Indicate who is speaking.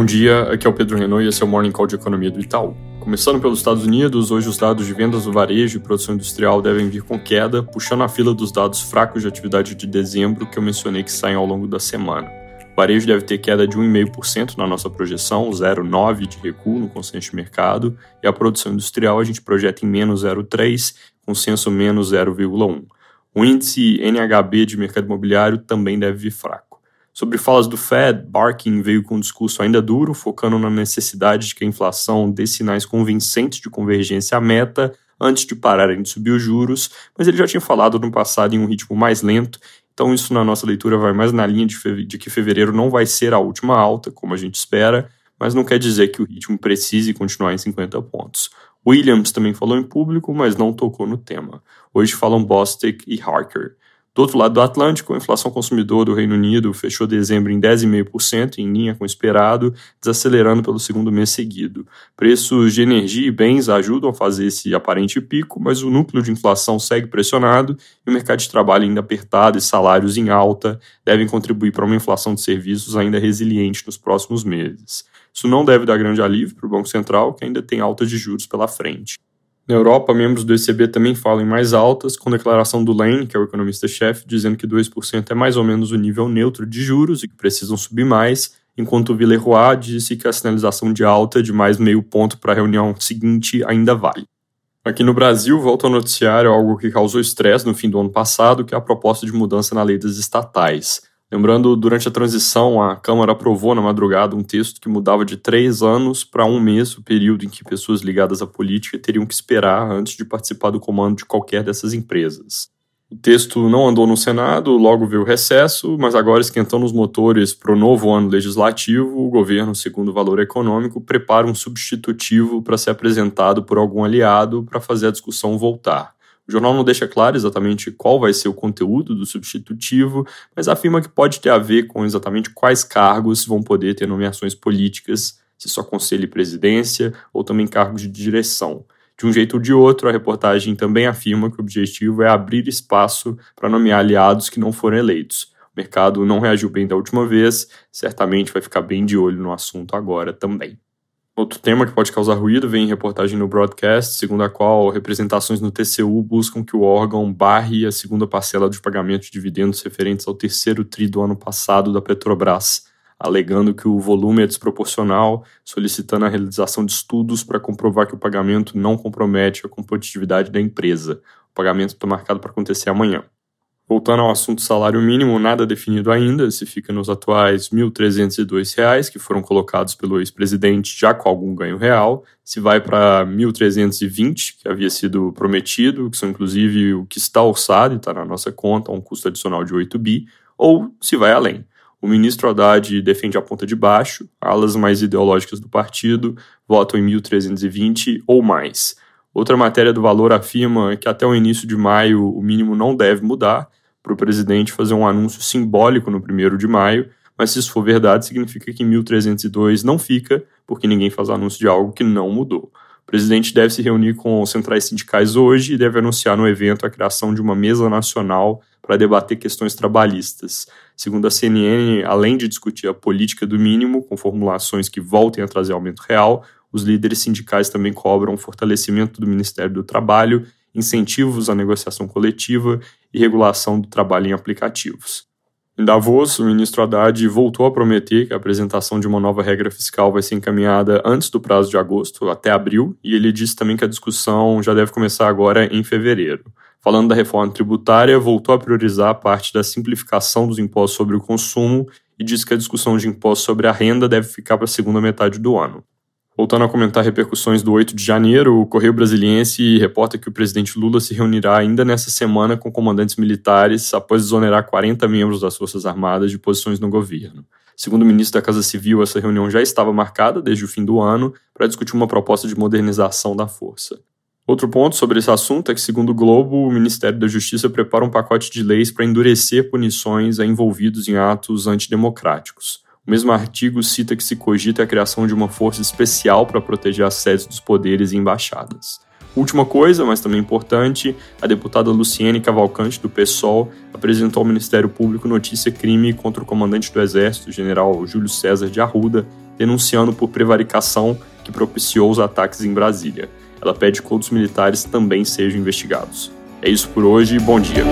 Speaker 1: Bom dia, aqui é o Pedro Renault e esse é o Morning Call de Economia do Itaú. Começando pelos Estados Unidos, hoje os dados de vendas do varejo e produção industrial devem vir com queda, puxando a fila dos dados fracos de atividade de dezembro que eu mencionei que saem ao longo da semana. O varejo deve ter queda de 1,5% na nossa projeção, 0,9% de recuo no consenso de mercado, e a produção industrial a gente projeta em menos 0,3%, consenso menos 0,1%. O índice NHB de mercado imobiliário também deve vir fraco. Sobre falas do Fed, Barkin veio com um discurso ainda duro, focando na necessidade de que a inflação dê sinais convincentes de convergência à meta antes de pararem de subir os juros, mas ele já tinha falado no passado em um ritmo mais lento, então isso na nossa leitura vai mais na linha de, de que fevereiro não vai ser a última alta, como a gente espera, mas não quer dizer que o ritmo precise continuar em 50 pontos. Williams também falou em público, mas não tocou no tema. Hoje falam Bostic e Harker. Do outro lado do Atlântico, a inflação consumidor do Reino Unido fechou dezembro em 10,5%, em linha com o esperado, desacelerando pelo segundo mês seguido. Preços de energia e bens ajudam a fazer esse aparente pico, mas o núcleo de inflação segue pressionado e o mercado de trabalho ainda apertado e salários em alta devem contribuir para uma inflação de serviços ainda resiliente nos próximos meses. Isso não deve dar grande alívio para o Banco Central, que ainda tem alta de juros pela frente. Na Europa, membros do ECB também falam em mais altas, com declaração do Lane, que é o economista-chefe, dizendo que 2% é mais ou menos o nível neutro de juros e que precisam subir mais, enquanto o Villeroy disse que a sinalização de alta de mais meio ponto para a reunião seguinte ainda vale. Aqui no Brasil, volta ao noticiário algo que causou estresse no fim do ano passado, que é a proposta de mudança na lei das estatais. Lembrando, durante a transição, a Câmara aprovou na madrugada um texto que mudava de três anos para um mês o período em que pessoas ligadas à política teriam que esperar antes de participar do comando de qualquer dessas empresas. O texto não andou no Senado, logo veio o recesso, mas agora esquentando os motores para o novo ano legislativo, o governo, segundo o valor econômico, prepara um substitutivo para ser apresentado por algum aliado para fazer a discussão voltar. O jornal não deixa claro exatamente qual vai ser o conteúdo do substitutivo, mas afirma que pode ter a ver com exatamente quais cargos vão poder ter nomeações políticas, se só conselho e presidência, ou também cargos de direção. De um jeito ou de outro, a reportagem também afirma que o objetivo é abrir espaço para nomear aliados que não foram eleitos. O mercado não reagiu bem da última vez, certamente vai ficar bem de olho no assunto agora também. Outro tema que pode causar ruído vem em reportagem no broadcast, segundo a qual representações no TCU buscam que o órgão barre a segunda parcela de pagamento de dividendos referentes ao terceiro tri do ano passado da Petrobras, alegando que o volume é desproporcional, solicitando a realização de estudos para comprovar que o pagamento não compromete a competitividade da empresa. O pagamento está marcado para acontecer amanhã. Voltando ao assunto salário mínimo, nada definido ainda, se fica nos atuais R$ 1.302, que foram colocados pelo ex-presidente já com algum ganho real, se vai para R$ 1.320, que havia sido prometido, que são inclusive o que está orçado e está na nossa conta, um custo adicional de 8 bi, ou se vai além. O ministro Haddad defende a ponta de baixo, alas mais ideológicas do partido votam em 1.320 ou mais. Outra matéria do Valor afirma que até o início de maio o mínimo não deve mudar, para o presidente fazer um anúncio simbólico no primeiro de maio, mas se isso for verdade, significa que em 1302 não fica, porque ninguém faz anúncio de algo que não mudou. O presidente deve se reunir com os centrais sindicais hoje e deve anunciar no evento a criação de uma mesa nacional para debater questões trabalhistas. Segundo a CNN, além de discutir a política do mínimo, com formulações que voltem a trazer aumento real, os líderes sindicais também cobram fortalecimento do Ministério do Trabalho incentivos à negociação coletiva e regulação do trabalho em aplicativos. Em Davos, o ministro Haddad voltou a prometer que a apresentação de uma nova regra fiscal vai ser encaminhada antes do prazo de agosto, até abril, e ele disse também que a discussão já deve começar agora em fevereiro. Falando da reforma tributária, voltou a priorizar a parte da simplificação dos impostos sobre o consumo e disse que a discussão de impostos sobre a renda deve ficar para a segunda metade do ano. Voltando a comentar repercussões do 8 de janeiro, o Correio Brasiliense reporta que o presidente Lula se reunirá ainda nessa semana com comandantes militares após exonerar 40 membros das Forças Armadas de posições no governo. Segundo o ministro da Casa Civil, essa reunião já estava marcada desde o fim do ano para discutir uma proposta de modernização da força. Outro ponto sobre esse assunto é que, segundo o Globo, o Ministério da Justiça prepara um pacote de leis para endurecer punições a envolvidos em atos antidemocráticos. O mesmo artigo cita que se cogita a criação de uma força especial para proteger as sedes dos poderes e embaixadas. Última coisa, mas também importante, a deputada Luciene Cavalcante, do PSOL, apresentou ao Ministério Público notícia crime contra o comandante do Exército, general Júlio César de Arruda, denunciando por prevaricação que propiciou os ataques em Brasília. Ela pede que outros militares também sejam investigados. É isso por hoje, bom dia.